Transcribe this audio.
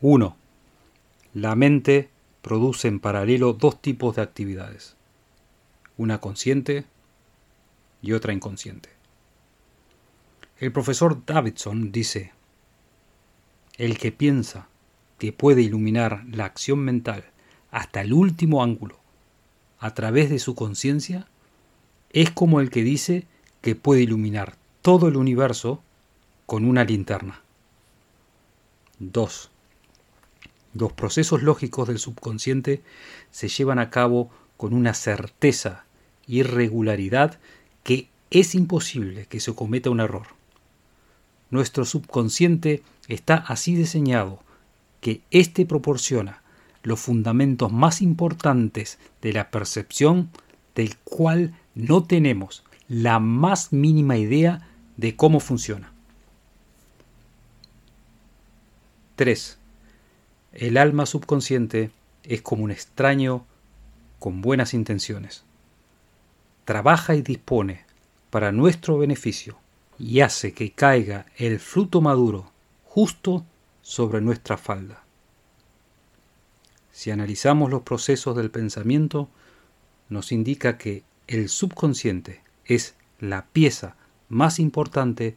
1. La mente produce en paralelo dos tipos de actividades, una consciente y otra inconsciente. El profesor Davidson dice, el que piensa que puede iluminar la acción mental hasta el último ángulo a través de su conciencia es como el que dice que puede iluminar todo el universo con una linterna. 2. Los procesos lógicos del subconsciente se llevan a cabo con una certeza y regularidad que es imposible que se cometa un error. Nuestro subconsciente está así diseñado que éste proporciona los fundamentos más importantes de la percepción del cual no tenemos la más mínima idea de cómo funciona. 3. El alma subconsciente es como un extraño con buenas intenciones. Trabaja y dispone para nuestro beneficio y hace que caiga el fruto maduro justo sobre nuestra falda. Si analizamos los procesos del pensamiento, nos indica que el subconsciente es la pieza más importante